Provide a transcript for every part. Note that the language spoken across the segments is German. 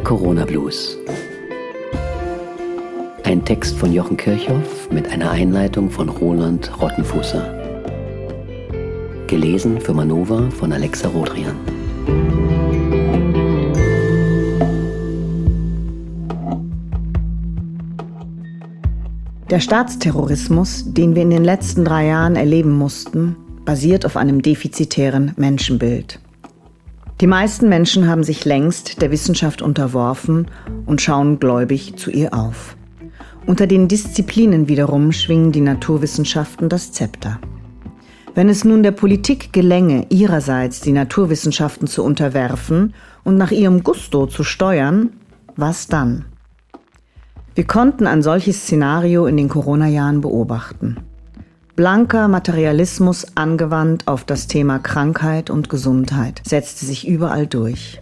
Der Corona Blues. Ein Text von Jochen Kirchhoff mit einer Einleitung von Roland Rottenfußer. Gelesen für Manova von Alexa Rodrian. Der Staatsterrorismus, den wir in den letzten drei Jahren erleben mussten, basiert auf einem defizitären Menschenbild. Die meisten Menschen haben sich längst der Wissenschaft unterworfen und schauen gläubig zu ihr auf. Unter den Disziplinen wiederum schwingen die Naturwissenschaften das Zepter. Wenn es nun der Politik gelänge, ihrerseits die Naturwissenschaften zu unterwerfen und nach ihrem Gusto zu steuern, was dann? Wir konnten ein solches Szenario in den Corona-Jahren beobachten. Blanker Materialismus angewandt auf das Thema Krankheit und Gesundheit setzte sich überall durch.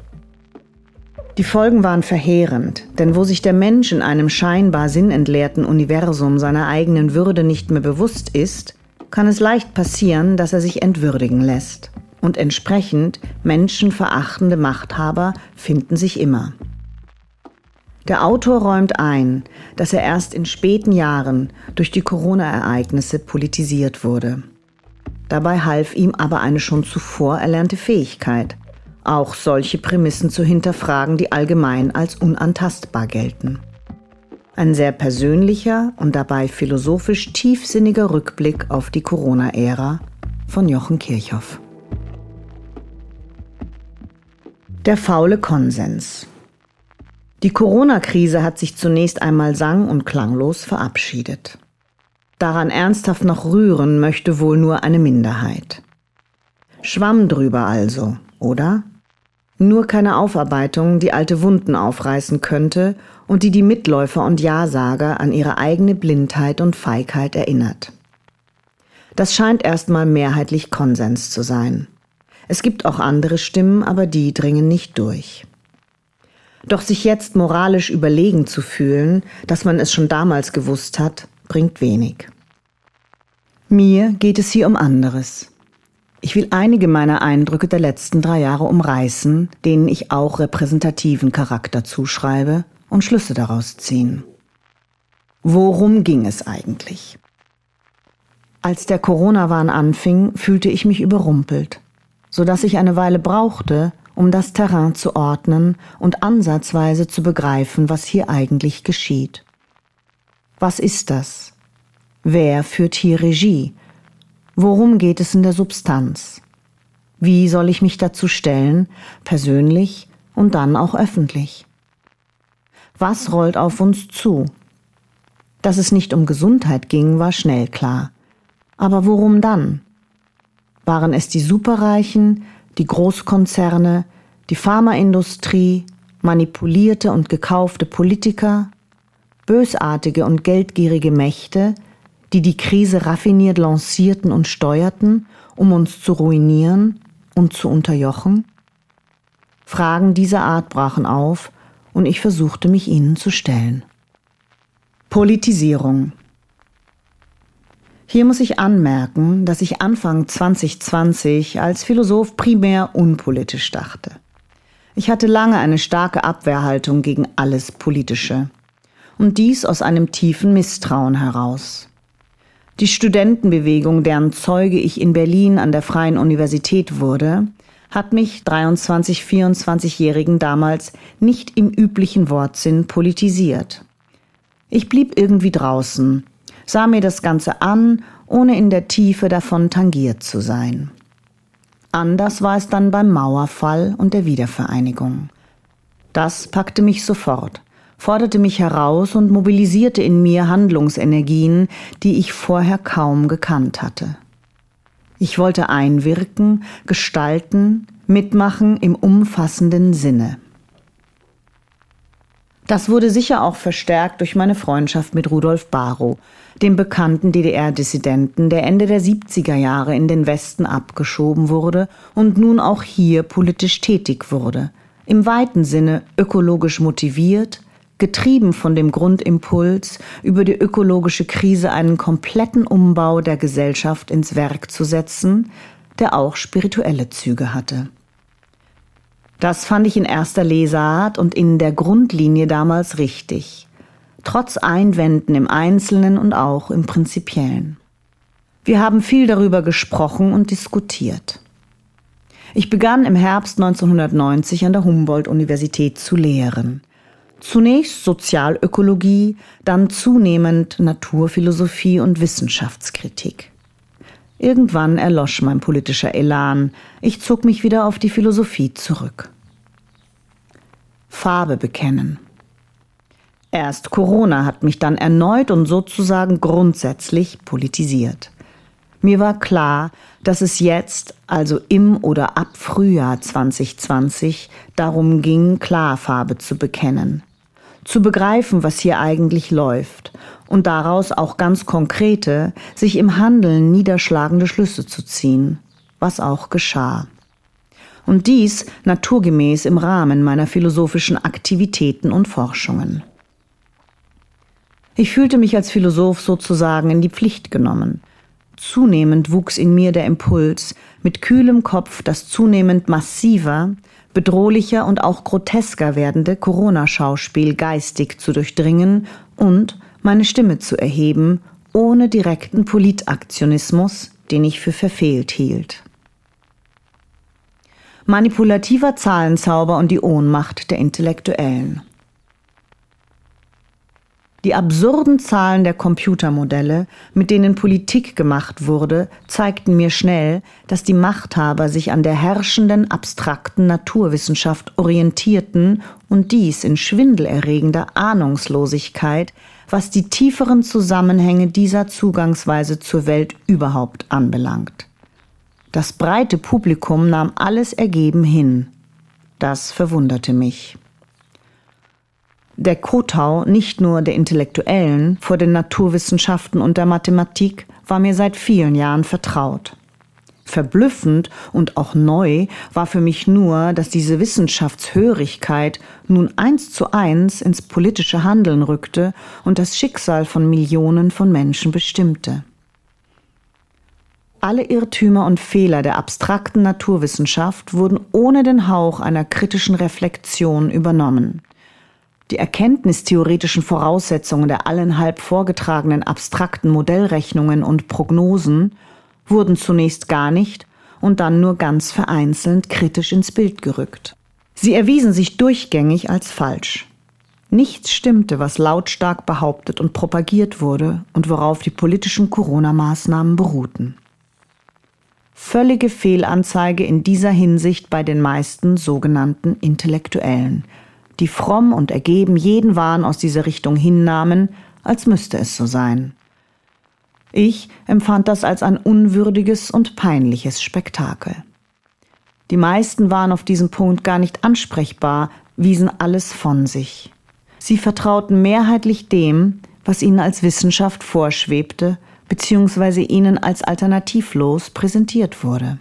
Die Folgen waren verheerend, denn wo sich der Mensch in einem scheinbar sinnentleerten Universum seiner eigenen Würde nicht mehr bewusst ist, kann es leicht passieren, dass er sich entwürdigen lässt. Und entsprechend menschenverachtende Machthaber finden sich immer. Der Autor räumt ein, dass er erst in späten Jahren durch die Corona-Ereignisse politisiert wurde. Dabei half ihm aber eine schon zuvor erlernte Fähigkeit, auch solche Prämissen zu hinterfragen, die allgemein als unantastbar gelten. Ein sehr persönlicher und dabei philosophisch tiefsinniger Rückblick auf die Corona-Ära von Jochen Kirchhoff. Der faule Konsens. Die Corona-Krise hat sich zunächst einmal sang- und klanglos verabschiedet. Daran ernsthaft noch rühren möchte wohl nur eine Minderheit. Schwamm drüber also, oder? Nur keine Aufarbeitung, die alte Wunden aufreißen könnte und die die Mitläufer und Ja-Sager an ihre eigene Blindheit und Feigheit erinnert. Das scheint erstmal mehrheitlich Konsens zu sein. Es gibt auch andere Stimmen, aber die dringen nicht durch. Doch sich jetzt moralisch überlegen zu fühlen, dass man es schon damals gewusst hat, bringt wenig. Mir geht es hier um anderes. Ich will einige meiner Eindrücke der letzten drei Jahre umreißen, denen ich auch repräsentativen Charakter zuschreibe und Schlüsse daraus ziehen. Worum ging es eigentlich? Als der Corona-Wahn anfing, fühlte ich mich überrumpelt, so dass ich eine Weile brauchte, um das Terrain zu ordnen und ansatzweise zu begreifen, was hier eigentlich geschieht. Was ist das? Wer führt hier Regie? Worum geht es in der Substanz? Wie soll ich mich dazu stellen, persönlich und dann auch öffentlich? Was rollt auf uns zu? Dass es nicht um Gesundheit ging, war schnell klar. Aber worum dann? Waren es die Superreichen, die Großkonzerne, die Pharmaindustrie, manipulierte und gekaufte Politiker, bösartige und geldgierige Mächte, die die Krise raffiniert lancierten und steuerten, um uns zu ruinieren und zu unterjochen? Fragen dieser Art brachen auf, und ich versuchte mich ihnen zu stellen. Politisierung hier muss ich anmerken, dass ich Anfang 2020 als Philosoph primär unpolitisch dachte. Ich hatte lange eine starke Abwehrhaltung gegen alles Politische. Und dies aus einem tiefen Misstrauen heraus. Die Studentenbewegung, deren Zeuge ich in Berlin an der Freien Universität wurde, hat mich 23, 24-Jährigen damals nicht im üblichen Wortsinn politisiert. Ich blieb irgendwie draußen, sah mir das Ganze an, ohne in der Tiefe davon tangiert zu sein. Anders war es dann beim Mauerfall und der Wiedervereinigung. Das packte mich sofort, forderte mich heraus und mobilisierte in mir Handlungsenergien, die ich vorher kaum gekannt hatte. Ich wollte einwirken, gestalten, mitmachen im umfassenden Sinne. Das wurde sicher auch verstärkt durch meine Freundschaft mit Rudolf Barrow, dem bekannten DDR-Dissidenten, der Ende der 70er Jahre in den Westen abgeschoben wurde und nun auch hier politisch tätig wurde. Im weiten Sinne ökologisch motiviert, getrieben von dem Grundimpuls, über die ökologische Krise einen kompletten Umbau der Gesellschaft ins Werk zu setzen, der auch spirituelle Züge hatte. Das fand ich in erster Lesart und in der Grundlinie damals richtig, trotz Einwänden im Einzelnen und auch im Prinzipiellen. Wir haben viel darüber gesprochen und diskutiert. Ich begann im Herbst 1990 an der Humboldt-Universität zu lehren. Zunächst Sozialökologie, dann zunehmend Naturphilosophie und Wissenschaftskritik. Irgendwann erlosch mein politischer Elan. Ich zog mich wieder auf die Philosophie zurück. Farbe bekennen. Erst Corona hat mich dann erneut und sozusagen grundsätzlich politisiert. Mir war klar, dass es jetzt, also im oder ab Frühjahr 2020, darum ging, Klarfarbe zu bekennen. Zu begreifen, was hier eigentlich läuft und daraus auch ganz konkrete, sich im Handeln niederschlagende Schlüsse zu ziehen, was auch geschah. Und dies naturgemäß im Rahmen meiner philosophischen Aktivitäten und Forschungen. Ich fühlte mich als Philosoph sozusagen in die Pflicht genommen. Zunehmend wuchs in mir der Impuls, mit kühlem Kopf das zunehmend massiver, bedrohlicher und auch grotesker werdende Corona-Schauspiel geistig zu durchdringen und meine Stimme zu erheben, ohne direkten Politaktionismus, den ich für verfehlt hielt. Manipulativer Zahlenzauber und die Ohnmacht der Intellektuellen. Die absurden Zahlen der Computermodelle, mit denen Politik gemacht wurde, zeigten mir schnell, dass die Machthaber sich an der herrschenden abstrakten Naturwissenschaft orientierten und dies in schwindelerregender Ahnungslosigkeit, was die tieferen Zusammenhänge dieser Zugangsweise zur Welt überhaupt anbelangt. Das breite Publikum nahm alles ergeben hin. Das verwunderte mich der Kotau nicht nur der Intellektuellen vor den Naturwissenschaften und der Mathematik war mir seit vielen Jahren vertraut. Verblüffend und auch neu war für mich nur, dass diese Wissenschaftshörigkeit nun eins zu eins ins politische Handeln rückte und das Schicksal von Millionen von Menschen bestimmte. Alle Irrtümer und Fehler der abstrakten Naturwissenschaft wurden ohne den Hauch einer kritischen Reflexion übernommen. Die erkenntnistheoretischen Voraussetzungen der allenhalb vorgetragenen abstrakten Modellrechnungen und Prognosen wurden zunächst gar nicht und dann nur ganz vereinzelt kritisch ins Bild gerückt. Sie erwiesen sich durchgängig als falsch. Nichts stimmte, was lautstark behauptet und propagiert wurde und worauf die politischen Corona-Maßnahmen beruhten. Völlige Fehlanzeige in dieser Hinsicht bei den meisten sogenannten Intellektuellen, die fromm und ergeben jeden Wahn aus dieser Richtung hinnahmen, als müsste es so sein. Ich empfand das als ein unwürdiges und peinliches Spektakel. Die meisten waren auf diesem Punkt gar nicht ansprechbar, wiesen alles von sich. Sie vertrauten mehrheitlich dem, was ihnen als Wissenschaft vorschwebte, beziehungsweise ihnen als alternativlos präsentiert wurde.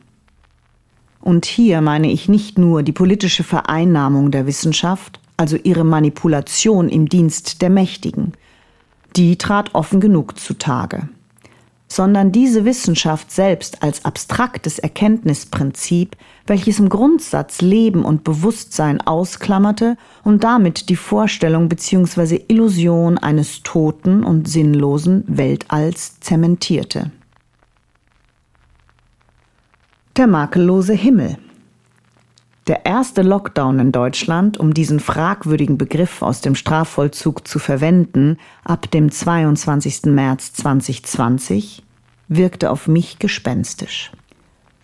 Und hier meine ich nicht nur die politische Vereinnahmung der Wissenschaft, also ihre Manipulation im Dienst der Mächtigen. Die trat offen genug zutage. Sondern diese Wissenschaft selbst als abstraktes Erkenntnisprinzip, welches im Grundsatz Leben und Bewusstsein ausklammerte und damit die Vorstellung bzw. Illusion eines toten und sinnlosen Weltalls zementierte. Der makellose Himmel der erste Lockdown in Deutschland, um diesen fragwürdigen Begriff aus dem Strafvollzug zu verwenden, ab dem 22. März 2020, wirkte auf mich gespenstisch.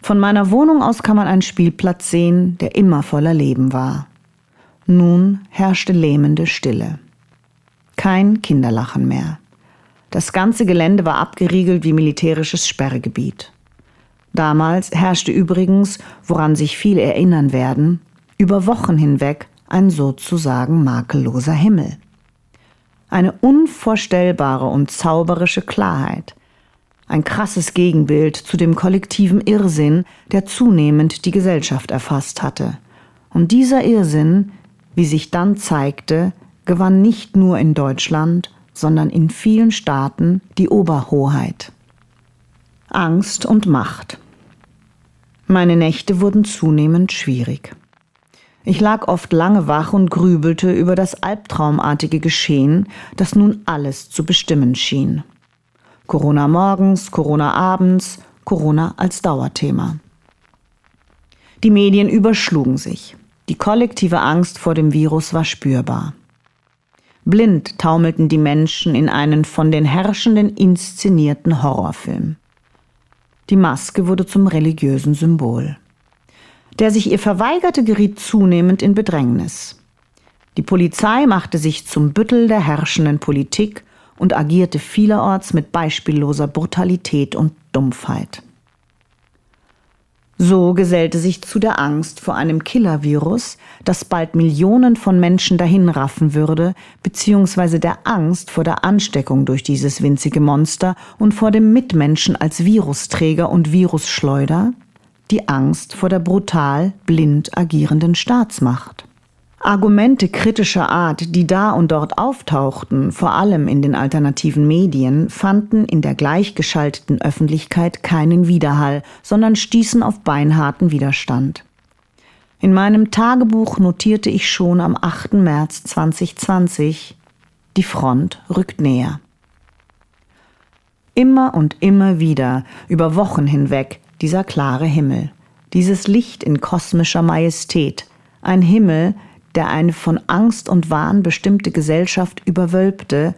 Von meiner Wohnung aus kann man einen Spielplatz sehen, der immer voller Leben war. Nun herrschte lähmende Stille. Kein Kinderlachen mehr. Das ganze Gelände war abgeriegelt wie militärisches Sperrgebiet. Damals herrschte übrigens, woran sich viele erinnern werden, über Wochen hinweg ein sozusagen makelloser Himmel. Eine unvorstellbare und zauberische Klarheit. Ein krasses Gegenbild zu dem kollektiven Irrsinn, der zunehmend die Gesellschaft erfasst hatte. Und dieser Irrsinn, wie sich dann zeigte, gewann nicht nur in Deutschland, sondern in vielen Staaten die Oberhoheit. Angst und Macht. Meine Nächte wurden zunehmend schwierig. Ich lag oft lange wach und grübelte über das albtraumartige Geschehen, das nun alles zu bestimmen schien. Corona morgens, Corona abends, Corona als Dauerthema. Die Medien überschlugen sich. Die kollektive Angst vor dem Virus war spürbar. Blind taumelten die Menschen in einen von den Herrschenden inszenierten Horrorfilm. Die Maske wurde zum religiösen Symbol. Der sich ihr verweigerte, geriet zunehmend in Bedrängnis. Die Polizei machte sich zum Büttel der herrschenden Politik und agierte vielerorts mit beispielloser Brutalität und Dumpfheit. So gesellte sich zu der Angst vor einem Killer-Virus, das bald Millionen von Menschen dahinraffen würde, beziehungsweise der Angst vor der Ansteckung durch dieses winzige Monster und vor dem Mitmenschen als Virusträger und Virusschleuder, die Angst vor der brutal blind agierenden Staatsmacht. Argumente kritischer Art, die da und dort auftauchten, vor allem in den alternativen Medien, fanden in der gleichgeschalteten Öffentlichkeit keinen Widerhall, sondern stießen auf beinharten Widerstand. In meinem Tagebuch notierte ich schon am 8. März 2020, die Front rückt näher. Immer und immer wieder, über Wochen hinweg, dieser klare Himmel, dieses Licht in kosmischer Majestät, ein Himmel, der eine von Angst und Wahn bestimmte Gesellschaft überwölbte,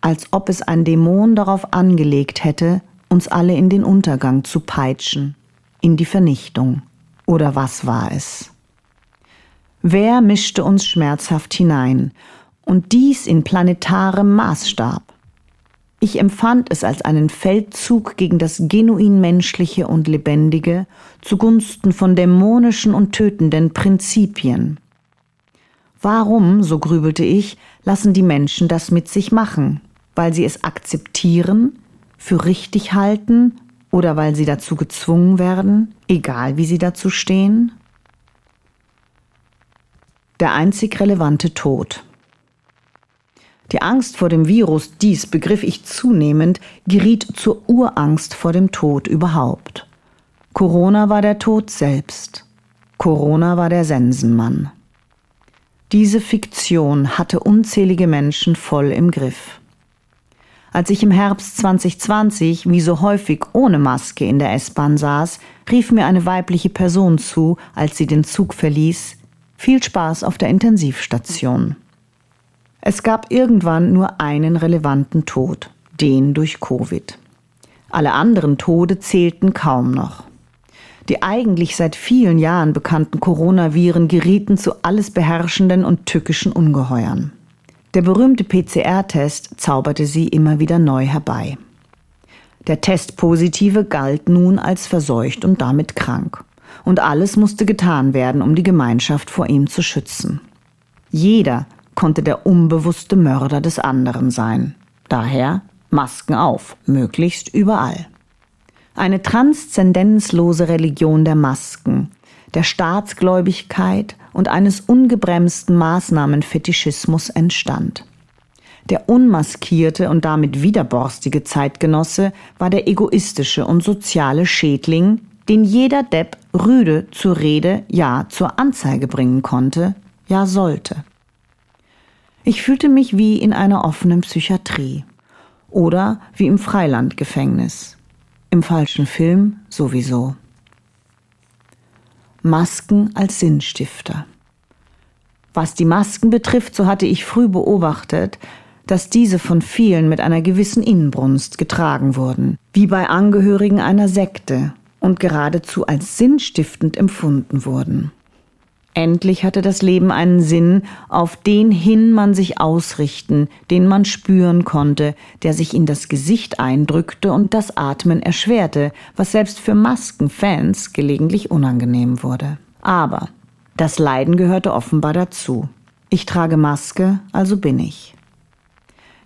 als ob es ein Dämon darauf angelegt hätte, uns alle in den Untergang zu peitschen, in die Vernichtung. Oder was war es? Wer mischte uns schmerzhaft hinein, und dies in planetarem Maßstab? Ich empfand es als einen Feldzug gegen das genuin Menschliche und Lebendige zugunsten von dämonischen und tötenden Prinzipien. Warum, so grübelte ich, lassen die Menschen das mit sich machen? Weil sie es akzeptieren, für richtig halten oder weil sie dazu gezwungen werden, egal wie sie dazu stehen? Der einzig relevante Tod. Die Angst vor dem Virus, dies begriff ich zunehmend, geriet zur Urangst vor dem Tod überhaupt. Corona war der Tod selbst. Corona war der Sensenmann. Diese Fiktion hatte unzählige Menschen voll im Griff. Als ich im Herbst 2020 wie so häufig ohne Maske in der S-Bahn saß, rief mir eine weibliche Person zu, als sie den Zug verließ, viel Spaß auf der Intensivstation. Es gab irgendwann nur einen relevanten Tod, den durch Covid. Alle anderen Tode zählten kaum noch. Die eigentlich seit vielen Jahren bekannten Coronaviren gerieten zu alles beherrschenden und tückischen Ungeheuern. Der berühmte PCR-Test zauberte sie immer wieder neu herbei. Der Testpositive galt nun als verseucht und damit krank. Und alles musste getan werden, um die Gemeinschaft vor ihm zu schützen. Jeder konnte der unbewusste Mörder des anderen sein. Daher Masken auf, möglichst überall eine transzendenzlose Religion der Masken, der Staatsgläubigkeit und eines ungebremsten Maßnahmenfetischismus entstand. Der unmaskierte und damit widerborstige Zeitgenosse war der egoistische und soziale Schädling, den jeder Depp rüde zur Rede, ja zur Anzeige bringen konnte, ja sollte. Ich fühlte mich wie in einer offenen Psychiatrie oder wie im Freilandgefängnis. Im falschen Film sowieso. Masken als Sinnstifter. Was die Masken betrifft, so hatte ich früh beobachtet, dass diese von vielen mit einer gewissen Inbrunst getragen wurden, wie bei Angehörigen einer Sekte und geradezu als sinnstiftend empfunden wurden. Endlich hatte das Leben einen Sinn, auf den hin man sich ausrichten, den man spüren konnte, der sich in das Gesicht eindrückte und das Atmen erschwerte, was selbst für Maskenfans gelegentlich unangenehm wurde. Aber das Leiden gehörte offenbar dazu. Ich trage Maske, also bin ich.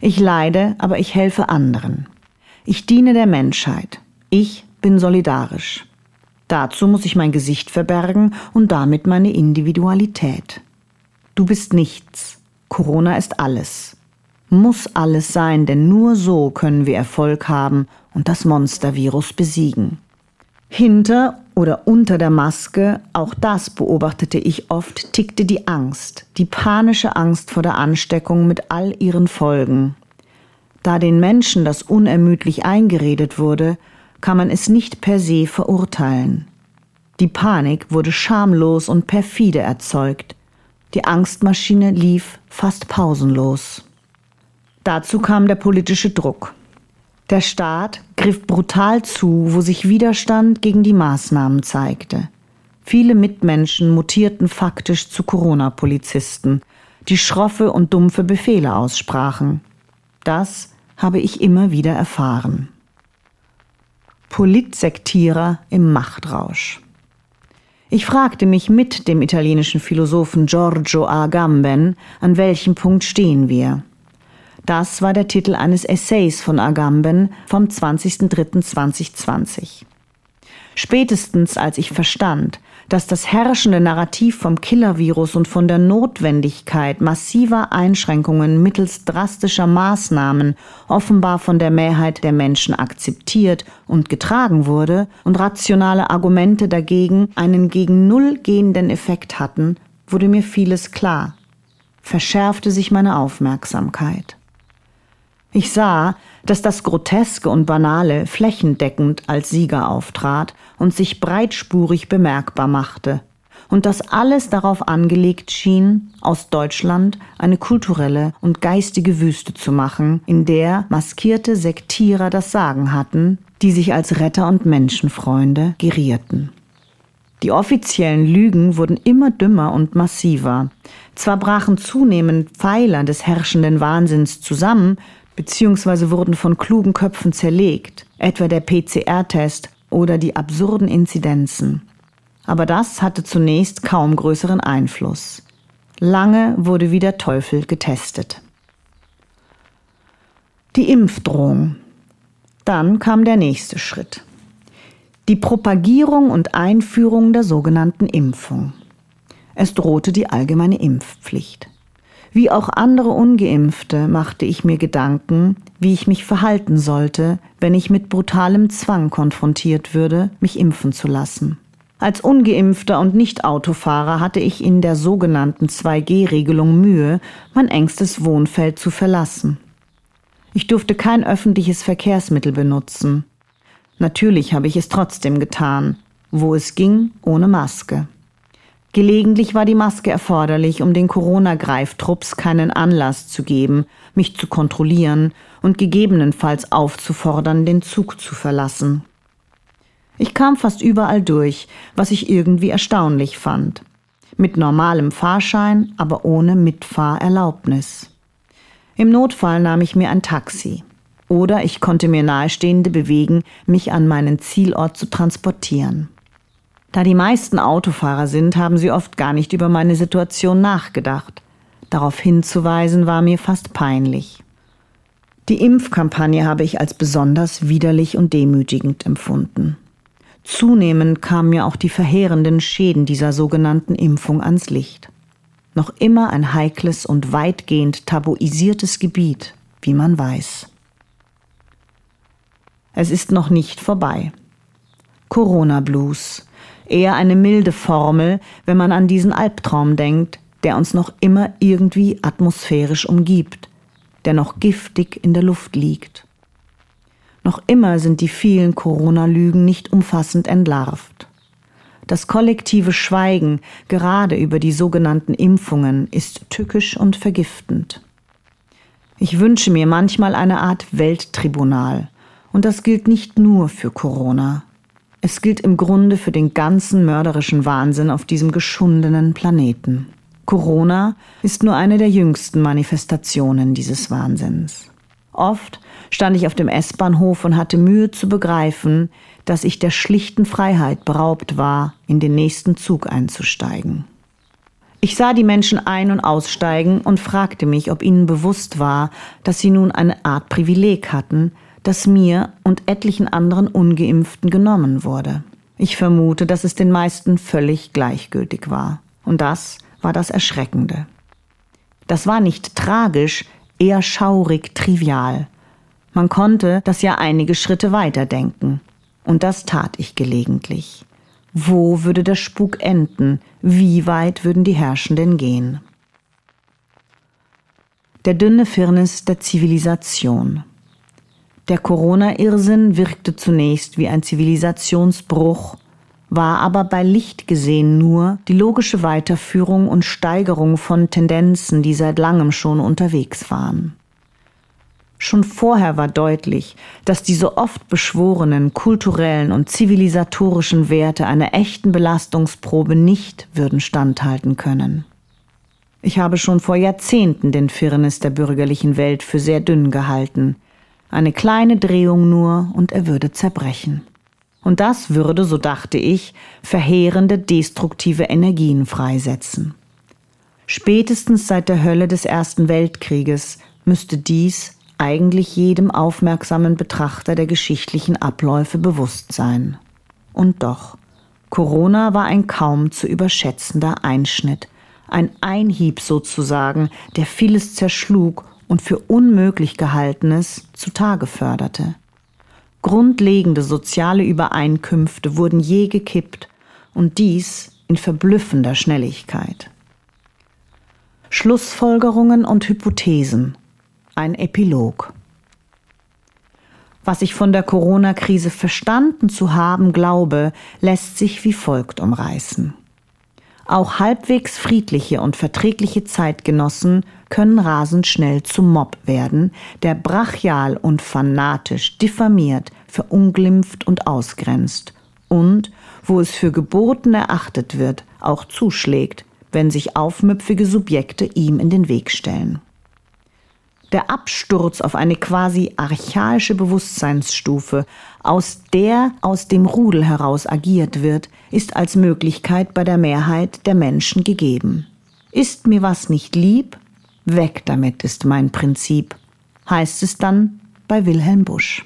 Ich leide, aber ich helfe anderen. Ich diene der Menschheit. Ich bin solidarisch. Dazu muss ich mein Gesicht verbergen und damit meine Individualität. Du bist nichts. Corona ist alles. Muss alles sein, denn nur so können wir Erfolg haben und das Monstervirus besiegen. Hinter oder unter der Maske, auch das beobachtete ich oft, tickte die Angst, die panische Angst vor der Ansteckung mit all ihren Folgen. Da den Menschen das unermüdlich eingeredet wurde, kann man es nicht per se verurteilen. Die Panik wurde schamlos und perfide erzeugt. Die Angstmaschine lief fast pausenlos. Dazu kam der politische Druck. Der Staat griff brutal zu, wo sich Widerstand gegen die Maßnahmen zeigte. Viele Mitmenschen mutierten faktisch zu Corona-Polizisten, die schroffe und dumpfe Befehle aussprachen. Das habe ich immer wieder erfahren. Politsektierer im Machtrausch. Ich fragte mich mit dem italienischen Philosophen Giorgio Agamben, an welchem Punkt stehen wir. Das war der Titel eines Essays von Agamben vom 20.03.2020. Spätestens als ich verstand, dass das herrschende Narrativ vom Killer-Virus und von der Notwendigkeit massiver Einschränkungen mittels drastischer Maßnahmen offenbar von der Mehrheit der Menschen akzeptiert und getragen wurde und rationale Argumente dagegen einen gegen Null gehenden Effekt hatten, wurde mir vieles klar, verschärfte sich meine Aufmerksamkeit. Ich sah, dass das Groteske und Banale flächendeckend als Sieger auftrat und sich breitspurig bemerkbar machte, und dass alles darauf angelegt schien, aus Deutschland eine kulturelle und geistige Wüste zu machen, in der maskierte Sektierer das Sagen hatten, die sich als Retter und Menschenfreunde gerierten. Die offiziellen Lügen wurden immer dümmer und massiver. Zwar brachen zunehmend Pfeiler des herrschenden Wahnsinns zusammen, beziehungsweise wurden von klugen Köpfen zerlegt, etwa der PCR-Test oder die absurden Inzidenzen. Aber das hatte zunächst kaum größeren Einfluss. Lange wurde wie der Teufel getestet. Die Impfdrohung. Dann kam der nächste Schritt. Die Propagierung und Einführung der sogenannten Impfung. Es drohte die allgemeine Impfpflicht. Wie auch andere ungeimpfte machte ich mir Gedanken, wie ich mich verhalten sollte, wenn ich mit brutalem Zwang konfrontiert würde, mich impfen zu lassen. Als ungeimpfter und Nicht-Autofahrer hatte ich in der sogenannten 2G-Regelung Mühe, mein engstes Wohnfeld zu verlassen. Ich durfte kein öffentliches Verkehrsmittel benutzen. Natürlich habe ich es trotzdem getan, wo es ging, ohne Maske. Gelegentlich war die Maske erforderlich, um den Corona-Greiftrupps keinen Anlass zu geben, mich zu kontrollieren und gegebenenfalls aufzufordern, den Zug zu verlassen. Ich kam fast überall durch, was ich irgendwie erstaunlich fand. Mit normalem Fahrschein, aber ohne Mitfahrerlaubnis. Im Notfall nahm ich mir ein Taxi. Oder ich konnte mir Nahestehende bewegen, mich an meinen Zielort zu transportieren. Da die meisten Autofahrer sind, haben sie oft gar nicht über meine Situation nachgedacht. Darauf hinzuweisen war mir fast peinlich. Die Impfkampagne habe ich als besonders widerlich und demütigend empfunden. Zunehmend kamen mir auch die verheerenden Schäden dieser sogenannten Impfung ans Licht. Noch immer ein heikles und weitgehend tabuisiertes Gebiet, wie man weiß. Es ist noch nicht vorbei. Corona Blues, eher eine milde Formel, wenn man an diesen Albtraum denkt, der uns noch immer irgendwie atmosphärisch umgibt, der noch giftig in der Luft liegt. Noch immer sind die vielen Corona-Lügen nicht umfassend entlarvt. Das kollektive Schweigen, gerade über die sogenannten Impfungen, ist tückisch und vergiftend. Ich wünsche mir manchmal eine Art Welttribunal, und das gilt nicht nur für Corona. Es gilt im Grunde für den ganzen mörderischen Wahnsinn auf diesem geschundenen Planeten. Corona ist nur eine der jüngsten Manifestationen dieses Wahnsinns. Oft stand ich auf dem S-Bahnhof und hatte Mühe zu begreifen, dass ich der schlichten Freiheit beraubt war, in den nächsten Zug einzusteigen. Ich sah die Menschen ein- und aussteigen und fragte mich, ob ihnen bewusst war, dass sie nun eine Art Privileg hatten, das mir und etlichen anderen ungeimpften genommen wurde. Ich vermute, dass es den meisten völlig gleichgültig war. Und das war das Erschreckende. Das war nicht tragisch, eher schaurig trivial. Man konnte das ja einige Schritte weiterdenken. Und das tat ich gelegentlich. Wo würde der Spuk enden? Wie weit würden die Herrschenden gehen? Der dünne Firnis der Zivilisation. Der Corona-Irrsinn wirkte zunächst wie ein Zivilisationsbruch, war aber bei Licht gesehen nur die logische Weiterführung und Steigerung von Tendenzen, die seit langem schon unterwegs waren. Schon vorher war deutlich, dass die so oft beschworenen kulturellen und zivilisatorischen Werte einer echten Belastungsprobe nicht würden standhalten können. Ich habe schon vor Jahrzehnten den Firnis der bürgerlichen Welt für sehr dünn gehalten. Eine kleine Drehung nur und er würde zerbrechen. Und das würde, so dachte ich, verheerende destruktive Energien freisetzen. Spätestens seit der Hölle des Ersten Weltkrieges müsste dies eigentlich jedem aufmerksamen Betrachter der geschichtlichen Abläufe bewusst sein. Und doch, Corona war ein kaum zu überschätzender Einschnitt, ein Einhieb sozusagen, der vieles zerschlug und für unmöglich gehaltenes zutage förderte. Grundlegende soziale Übereinkünfte wurden je gekippt und dies in verblüffender Schnelligkeit. Schlussfolgerungen und Hypothesen ein Epilog. Was ich von der Corona-Krise verstanden zu haben glaube, lässt sich wie folgt umreißen. Auch halbwegs friedliche und verträgliche Zeitgenossen können rasend schnell zum Mob werden, der brachial und fanatisch diffamiert, verunglimpft und ausgrenzt und, wo es für geboten erachtet wird, auch zuschlägt, wenn sich aufmüpfige Subjekte ihm in den Weg stellen. Der Absturz auf eine quasi archaische Bewusstseinsstufe, aus der aus dem Rudel heraus agiert wird, ist als Möglichkeit bei der Mehrheit der Menschen gegeben. Ist mir was nicht lieb? Weg damit ist mein Prinzip, heißt es dann bei Wilhelm Busch.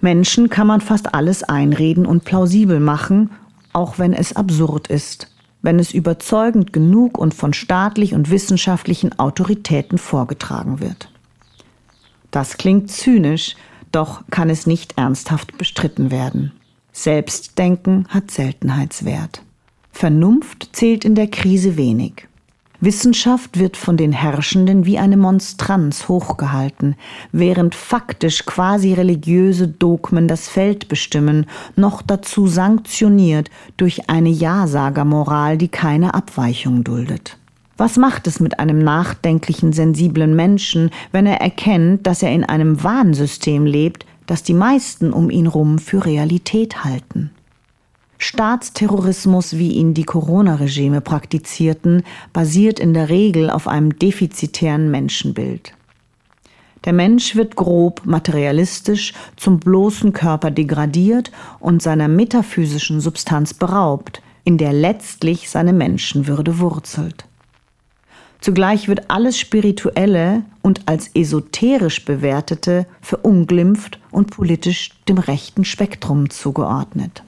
Menschen kann man fast alles einreden und plausibel machen, auch wenn es absurd ist, wenn es überzeugend genug und von staatlich und wissenschaftlichen Autoritäten vorgetragen wird. Das klingt zynisch, doch kann es nicht ernsthaft bestritten werden. Selbstdenken hat Seltenheitswert. Vernunft zählt in der Krise wenig. Wissenschaft wird von den Herrschenden wie eine Monstranz hochgehalten, während faktisch quasi religiöse Dogmen das Feld bestimmen, noch dazu sanktioniert durch eine Ja-Sager-Moral, die keine Abweichung duldet. Was macht es mit einem nachdenklichen, sensiblen Menschen, wenn er erkennt, dass er in einem Wahnsystem lebt, das die meisten um ihn rum für Realität halten? Staatsterrorismus, wie ihn die Corona-Regime praktizierten, basiert in der Regel auf einem defizitären Menschenbild. Der Mensch wird grob materialistisch zum bloßen Körper degradiert und seiner metaphysischen Substanz beraubt, in der letztlich seine Menschenwürde wurzelt. Zugleich wird alles Spirituelle und als esoterisch bewertete verunglimpft und politisch dem rechten Spektrum zugeordnet.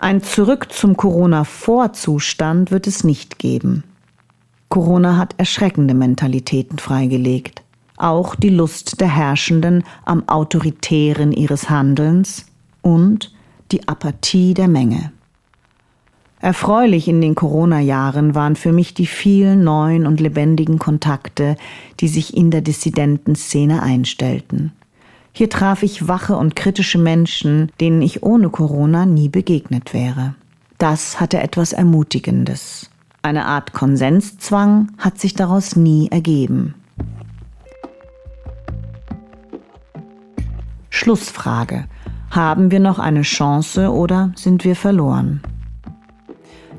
Ein Zurück zum Corona-Vorzustand wird es nicht geben. Corona hat erschreckende Mentalitäten freigelegt. Auch die Lust der Herrschenden am Autoritären ihres Handelns und die Apathie der Menge. Erfreulich in den Corona-Jahren waren für mich die vielen neuen und lebendigen Kontakte, die sich in der Dissidentenszene einstellten. Hier traf ich wache und kritische Menschen, denen ich ohne Corona nie begegnet wäre. Das hatte etwas Ermutigendes. Eine Art Konsenszwang hat sich daraus nie ergeben. Schlussfrage. Haben wir noch eine Chance oder sind wir verloren?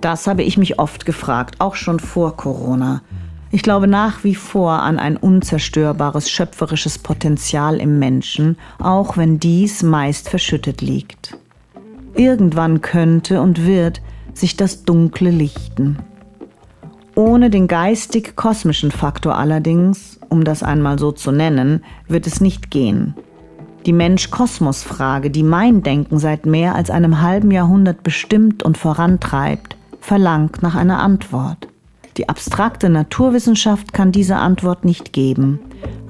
Das habe ich mich oft gefragt, auch schon vor Corona. Ich glaube nach wie vor an ein unzerstörbares schöpferisches Potenzial im Menschen, auch wenn dies meist verschüttet liegt. Irgendwann könnte und wird sich das Dunkle lichten. Ohne den geistig-kosmischen Faktor allerdings, um das einmal so zu nennen, wird es nicht gehen. Die Mensch-Kosmos-Frage, die mein Denken seit mehr als einem halben Jahrhundert bestimmt und vorantreibt, verlangt nach einer Antwort. Die abstrakte Naturwissenschaft kann diese Antwort nicht geben.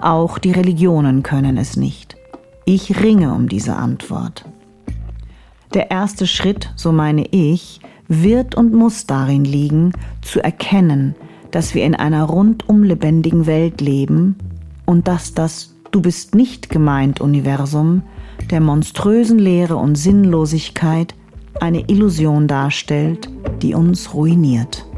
Auch die Religionen können es nicht. Ich ringe um diese Antwort. Der erste Schritt, so meine ich, wird und muss darin liegen, zu erkennen, dass wir in einer rundum lebendigen Welt leben und dass das Du bist nicht gemeint Universum der monströsen Leere und Sinnlosigkeit eine Illusion darstellt, die uns ruiniert.